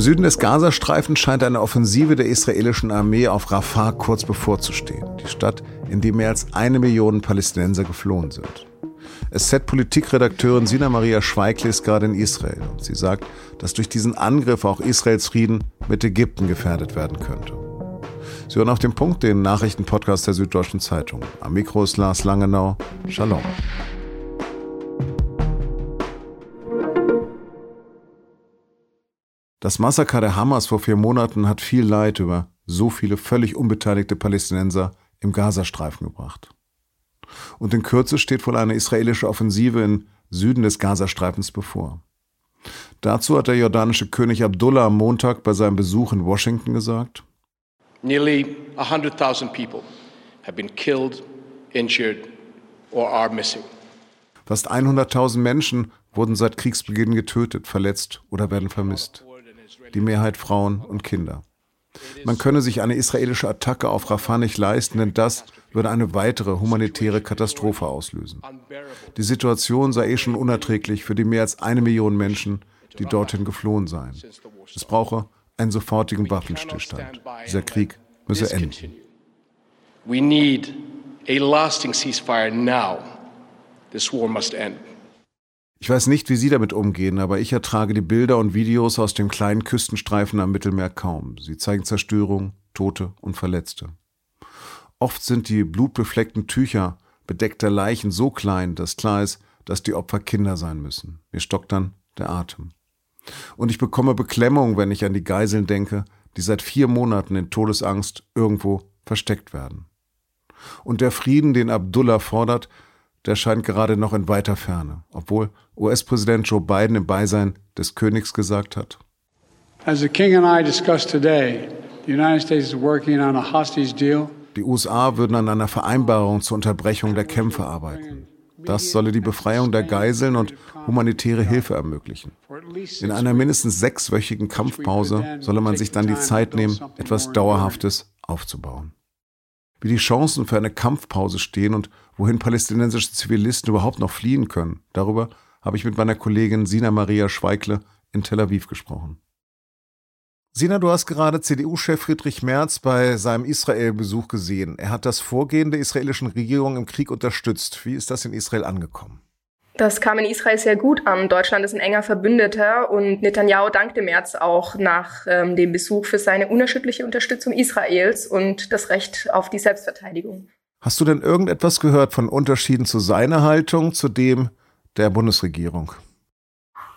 Süden des Gazastreifens scheint eine Offensive der israelischen Armee auf Rafah kurz bevorzustehen, die Stadt, in die mehr als eine Million Palästinenser geflohen sind. SZ-Politikredakteurin Sina Maria Schweigli ist gerade in Israel und sie sagt, dass durch diesen Angriff auch Israels Frieden mit Ägypten gefährdet werden könnte. Sie hören auf den Punkt den Nachrichtenpodcast der Süddeutschen Zeitung. Am Mikro ist Lars Langenau. Shalom. Das Massaker der Hamas vor vier Monaten hat viel Leid über so viele völlig unbeteiligte Palästinenser im Gazastreifen gebracht. Und in Kürze steht wohl eine israelische Offensive im Süden des Gazastreifens bevor. Dazu hat der jordanische König Abdullah am Montag bei seinem Besuch in Washington gesagt, Nearly 100,000 people have been killed, injured or are missing. Fast 100.000 Menschen wurden seit Kriegsbeginn getötet, verletzt oder werden vermisst die Mehrheit Frauen und Kinder. Man könne sich eine israelische Attacke auf Rafah nicht leisten, denn das würde eine weitere humanitäre Katastrophe auslösen. Die Situation sei eh schon unerträglich für die mehr als eine Million Menschen, die dorthin geflohen seien. Es brauche einen sofortigen Waffenstillstand. Dieser Krieg müsse enden. We need a lasting ceasefire now. This war must end. Ich weiß nicht, wie Sie damit umgehen, aber ich ertrage die Bilder und Videos aus dem kleinen Küstenstreifen am Mittelmeer kaum. Sie zeigen Zerstörung, Tote und Verletzte. Oft sind die blutbefleckten Tücher bedeckter Leichen so klein, dass klar ist, dass die Opfer Kinder sein müssen. Mir stockt dann der Atem. Und ich bekomme Beklemmung, wenn ich an die Geiseln denke, die seit vier Monaten in Todesangst irgendwo versteckt werden. Und der Frieden, den Abdullah fordert, der scheint gerade noch in weiter Ferne, obwohl US-Präsident Joe Biden im Beisein des Königs gesagt hat. As the King and I discussed today, the United States is working on a hostage deal. Die USA würden an einer Vereinbarung zur Unterbrechung der Kämpfe arbeiten. Das solle die Befreiung der Geiseln und humanitäre Hilfe ermöglichen. In einer mindestens sechswöchigen Kampfpause solle man sich dann die Zeit nehmen, etwas Dauerhaftes aufzubauen wie die Chancen für eine Kampfpause stehen und wohin palästinensische Zivilisten überhaupt noch fliehen können. Darüber habe ich mit meiner Kollegin Sina Maria Schweikle in Tel Aviv gesprochen. Sina, du hast gerade CDU-Chef Friedrich Merz bei seinem Israel-Besuch gesehen. Er hat das Vorgehen der israelischen Regierung im Krieg unterstützt. Wie ist das in Israel angekommen? Das kam in Israel sehr gut an. Deutschland ist ein enger Verbündeter und Netanyahu dankte Merz auch nach ähm, dem Besuch für seine unerschütterliche Unterstützung Israels und das Recht auf die Selbstverteidigung. Hast du denn irgendetwas gehört von Unterschieden zu seiner Haltung zu dem der Bundesregierung?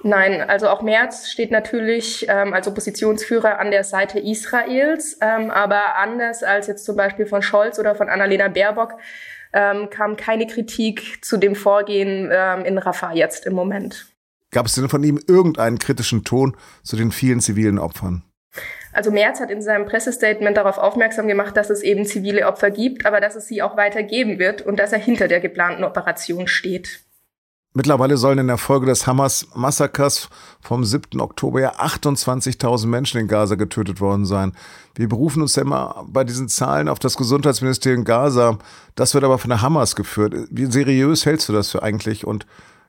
Nein, also auch Merz steht natürlich ähm, als Oppositionsführer an der Seite Israels, ähm, aber anders als jetzt zum Beispiel von Scholz oder von Annalena Baerbock ähm, kam keine Kritik zu dem Vorgehen ähm, in Rafah jetzt im Moment. Gab es denn von ihm irgendeinen kritischen Ton zu den vielen zivilen Opfern? Also Merz hat in seinem Pressestatement darauf aufmerksam gemacht, dass es eben zivile Opfer gibt, aber dass es sie auch weiter geben wird und dass er hinter der geplanten Operation steht. Mittlerweile sollen in der Folge des Hamas-Massakers vom 7. Oktober ja 28.000 Menschen in Gaza getötet worden sein. Wir berufen uns ja immer bei diesen Zahlen auf das Gesundheitsministerium Gaza. Das wird aber von der Hamas geführt. Wie seriös hältst du das für eigentlich und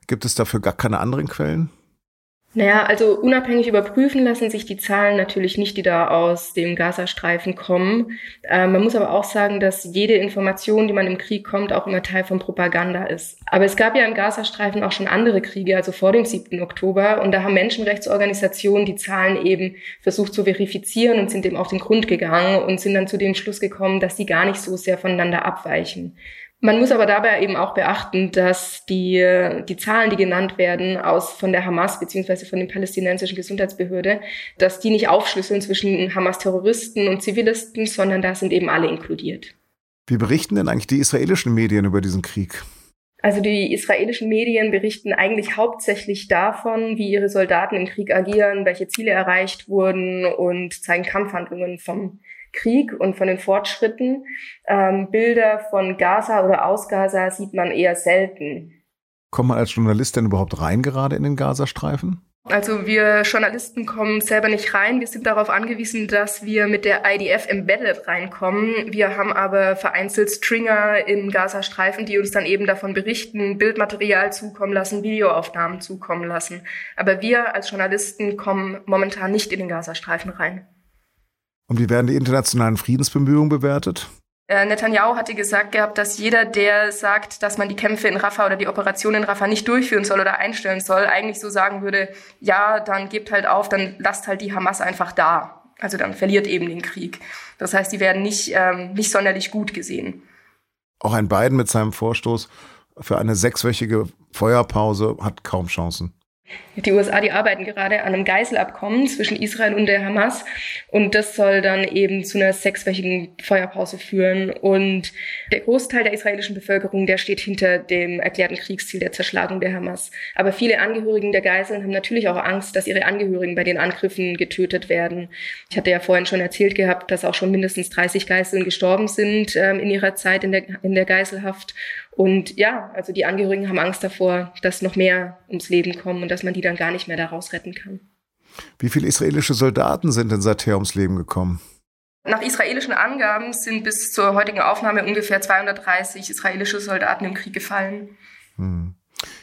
gibt es dafür gar keine anderen Quellen? Naja, also unabhängig überprüfen lassen sich die Zahlen natürlich nicht, die da aus dem Gazastreifen kommen. Äh, man muss aber auch sagen, dass jede Information, die man im Krieg kommt, auch immer Teil von Propaganda ist. Aber es gab ja im Gazastreifen auch schon andere Kriege, also vor dem 7. Oktober. Und da haben Menschenrechtsorganisationen die Zahlen eben versucht zu verifizieren und sind dem auf den Grund gegangen und sind dann zu dem Schluss gekommen, dass die gar nicht so sehr voneinander abweichen. Man muss aber dabei eben auch beachten, dass die, die Zahlen, die genannt werden aus von der Hamas beziehungsweise von den palästinensischen Gesundheitsbehörde, dass die nicht aufschlüsseln zwischen Hamas-Terroristen und Zivilisten, sondern da sind eben alle inkludiert. Wie berichten denn eigentlich die israelischen Medien über diesen Krieg? Also die israelischen Medien berichten eigentlich hauptsächlich davon, wie ihre Soldaten im Krieg agieren, welche Ziele erreicht wurden und zeigen Kampfhandlungen vom Krieg und von den Fortschritten. Ähm, Bilder von Gaza oder aus Gaza sieht man eher selten. Kommt man als Journalist denn überhaupt rein gerade in den Gazastreifen? Also wir Journalisten kommen selber nicht rein. Wir sind darauf angewiesen, dass wir mit der IDF Embedded reinkommen. Wir haben aber vereinzelt Stringer im Gazastreifen, die uns dann eben davon berichten, Bildmaterial zukommen lassen, Videoaufnahmen zukommen lassen. Aber wir als Journalisten kommen momentan nicht in den Gazastreifen rein. Und wie werden die internationalen Friedensbemühungen bewertet? Äh, Netanyahu hatte gesagt gehabt, dass jeder, der sagt, dass man die Kämpfe in Rafah oder die Operation in Rafah nicht durchführen soll oder einstellen soll, eigentlich so sagen würde, ja, dann gebt halt auf, dann lasst halt die Hamas einfach da. Also dann verliert eben den Krieg. Das heißt, die werden nicht, ähm, nicht sonderlich gut gesehen. Auch ein Biden mit seinem Vorstoß für eine sechswöchige Feuerpause hat kaum Chancen. Die USA, die arbeiten gerade an einem Geiselabkommen zwischen Israel und der Hamas und das soll dann eben zu einer sechswöchigen Feuerpause führen. Und der Großteil der israelischen Bevölkerung, der steht hinter dem erklärten Kriegsziel der Zerschlagung der Hamas. Aber viele Angehörigen der Geiseln haben natürlich auch Angst, dass ihre Angehörigen bei den Angriffen getötet werden. Ich hatte ja vorhin schon erzählt gehabt, dass auch schon mindestens 30 Geiseln gestorben sind ähm, in ihrer Zeit in der, in der Geiselhaft. Und ja, also die Angehörigen haben Angst davor, dass noch mehr ums Leben kommen und dass man die dann gar nicht mehr daraus retten kann. Wie viele israelische Soldaten sind denn seither ums Leben gekommen? Nach israelischen Angaben sind bis zur heutigen Aufnahme ungefähr 230 israelische Soldaten im Krieg gefallen. Hm.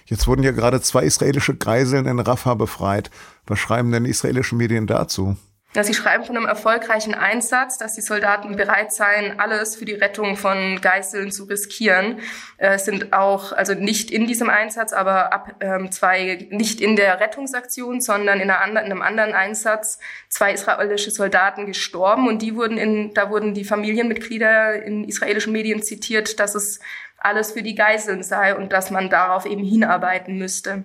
Jetzt wurden ja gerade zwei israelische Geiseln in Rafah befreit. Was schreiben denn israelische Medien dazu? Ja, sie schreiben von einem erfolgreichen Einsatz, dass die Soldaten bereit seien, alles für die Rettung von Geiseln zu riskieren. Äh, sind auch, also nicht in diesem Einsatz, aber ab ähm, zwei, nicht in der Rettungsaktion, sondern in, einer, in einem anderen Einsatz, zwei israelische Soldaten gestorben und die wurden in, da wurden die Familienmitglieder in israelischen Medien zitiert, dass es alles für die Geiseln sei und dass man darauf eben hinarbeiten müsste.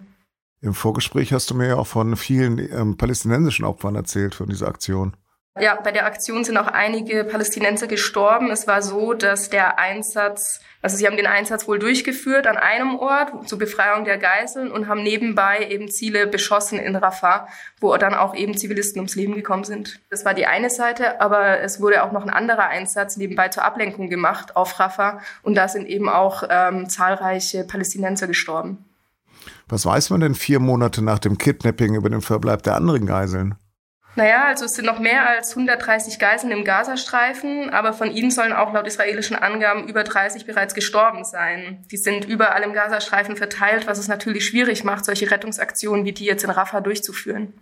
Im Vorgespräch hast du mir ja auch von vielen ähm, palästinensischen Opfern erzählt von dieser Aktion. Ja, bei der Aktion sind auch einige Palästinenser gestorben. Es war so, dass der Einsatz, also sie haben den Einsatz wohl durchgeführt an einem Ort zur Befreiung der Geiseln und haben nebenbei eben Ziele beschossen in Rafah, wo dann auch eben Zivilisten ums Leben gekommen sind. Das war die eine Seite, aber es wurde auch noch ein anderer Einsatz nebenbei zur Ablenkung gemacht auf Rafah und da sind eben auch ähm, zahlreiche Palästinenser gestorben. Was weiß man denn vier Monate nach dem Kidnapping über den Verbleib der anderen Geiseln? Naja, also es sind noch mehr als 130 Geiseln im Gazastreifen, aber von ihnen sollen auch laut israelischen Angaben über 30 bereits gestorben sein. Die sind überall im Gazastreifen verteilt, was es natürlich schwierig macht, solche Rettungsaktionen wie die jetzt in Rafah durchzuführen.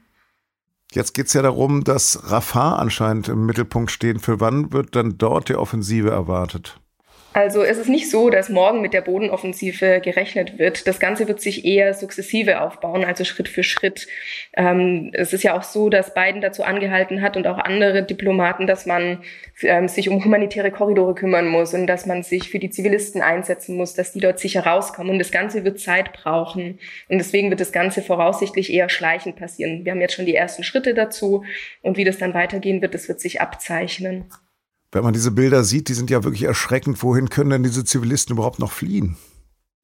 Jetzt geht es ja darum, dass Rafah anscheinend im Mittelpunkt steht. Für wann wird dann dort die Offensive erwartet? Also es ist nicht so, dass morgen mit der Bodenoffensive gerechnet wird. Das Ganze wird sich eher sukzessive aufbauen, also Schritt für Schritt. Ähm, es ist ja auch so, dass Biden dazu angehalten hat und auch andere Diplomaten, dass man ähm, sich um humanitäre Korridore kümmern muss und dass man sich für die Zivilisten einsetzen muss, dass die dort sicher rauskommen. Und das Ganze wird Zeit brauchen. Und deswegen wird das Ganze voraussichtlich eher schleichend passieren. Wir haben jetzt schon die ersten Schritte dazu. Und wie das dann weitergehen wird, das wird sich abzeichnen. Wenn man diese Bilder sieht, die sind ja wirklich erschreckend. Wohin können denn diese Zivilisten überhaupt noch fliehen?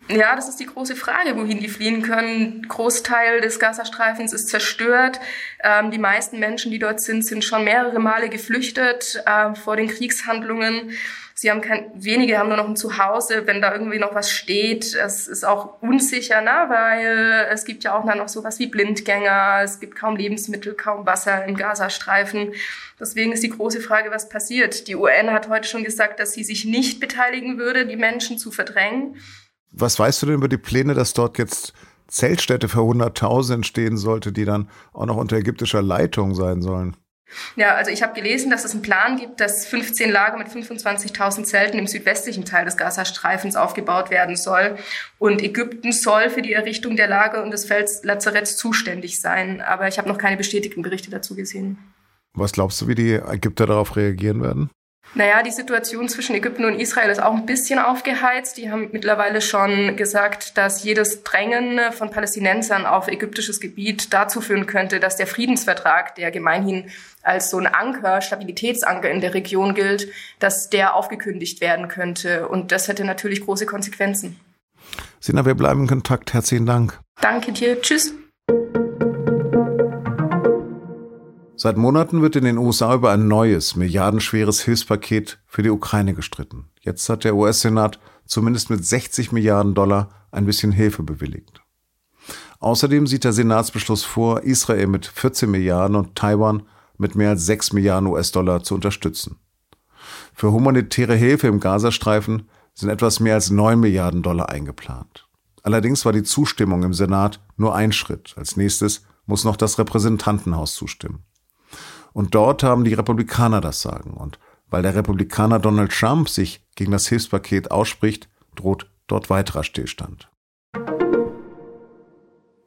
Ja, das ist die große Frage, wohin die fliehen können. Großteil des Gazastreifens ist zerstört. Ähm, die meisten Menschen, die dort sind, sind schon mehrere Male geflüchtet äh, vor den Kriegshandlungen. Sie haben kein, wenige haben nur noch ein Zuhause, wenn da irgendwie noch was steht. Es ist auch unsicher, ne? weil es gibt ja auch noch sowas wie Blindgänger, es gibt kaum Lebensmittel, kaum Wasser im Gazastreifen. Deswegen ist die große Frage, was passiert. Die UN hat heute schon gesagt, dass sie sich nicht beteiligen würde, die Menschen zu verdrängen. Was weißt du denn über die Pläne, dass dort jetzt Zeltstädte für Hunderttausend entstehen sollte, die dann auch noch unter ägyptischer Leitung sein sollen? Ja, also ich habe gelesen, dass es einen Plan gibt, dass 15 Lager mit 25.000 Zelten im südwestlichen Teil des Gazastreifens aufgebaut werden soll. Und Ägypten soll für die Errichtung der Lager und des Feldlazaretts zuständig sein. Aber ich habe noch keine bestätigten Berichte dazu gesehen. Was glaubst du, wie die Ägypter darauf reagieren werden? Naja, die Situation zwischen Ägypten und Israel ist auch ein bisschen aufgeheizt. Die haben mittlerweile schon gesagt, dass jedes Drängen von Palästinensern auf ägyptisches Gebiet dazu führen könnte, dass der Friedensvertrag, der gemeinhin als so ein Anker, Stabilitätsanker in der Region gilt, dass der aufgekündigt werden könnte. Und das hätte natürlich große Konsequenzen. Sina, wir bleiben in Kontakt. Herzlichen Dank. Danke dir. Tschüss. Seit Monaten wird in den USA über ein neues, milliardenschweres Hilfspaket für die Ukraine gestritten. Jetzt hat der US-Senat zumindest mit 60 Milliarden Dollar ein bisschen Hilfe bewilligt. Außerdem sieht der Senatsbeschluss vor, Israel mit 14 Milliarden und Taiwan mit mehr als 6 Milliarden US-Dollar zu unterstützen. Für humanitäre Hilfe im Gazastreifen sind etwas mehr als 9 Milliarden Dollar eingeplant. Allerdings war die Zustimmung im Senat nur ein Schritt. Als nächstes muss noch das Repräsentantenhaus zustimmen. Und dort haben die Republikaner das Sagen. Und weil der Republikaner Donald Trump sich gegen das Hilfspaket ausspricht, droht dort weiterer Stillstand.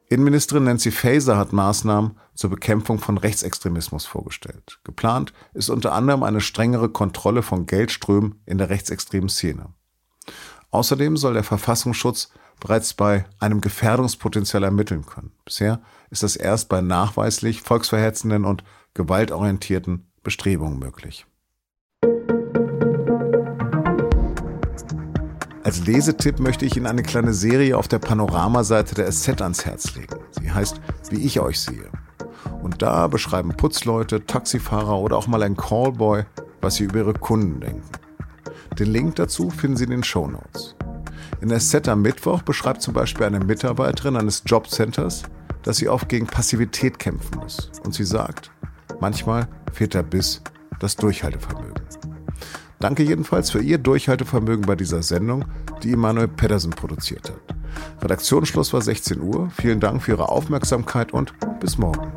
Innenministerin Nancy Faeser hat Maßnahmen zur Bekämpfung von Rechtsextremismus vorgestellt. Geplant ist unter anderem eine strengere Kontrolle von Geldströmen in der rechtsextremen Szene. Außerdem soll der Verfassungsschutz bereits bei einem Gefährdungspotenzial ermitteln können. Bisher ist das erst bei nachweislich volksverhetzenden und gewaltorientierten Bestrebungen möglich. Als Lesetipp möchte ich Ihnen eine kleine Serie auf der Panoramaseite der SZ ans Herz legen. Sie heißt Wie ich euch sehe. Und da beschreiben Putzleute, Taxifahrer oder auch mal ein Callboy, was sie über ihre Kunden denken. Den Link dazu finden Sie in den Show Notes. In der SZ am Mittwoch beschreibt zum Beispiel eine Mitarbeiterin eines Jobcenters, dass sie oft gegen Passivität kämpfen muss. Und sie sagt, manchmal fehlt der Biss, das Durchhaltevermögen. Danke jedenfalls für Ihr Durchhaltevermögen bei dieser Sendung, die Emanuel Pedersen produziert hat. Redaktionsschluss war 16 Uhr. Vielen Dank für Ihre Aufmerksamkeit und bis morgen.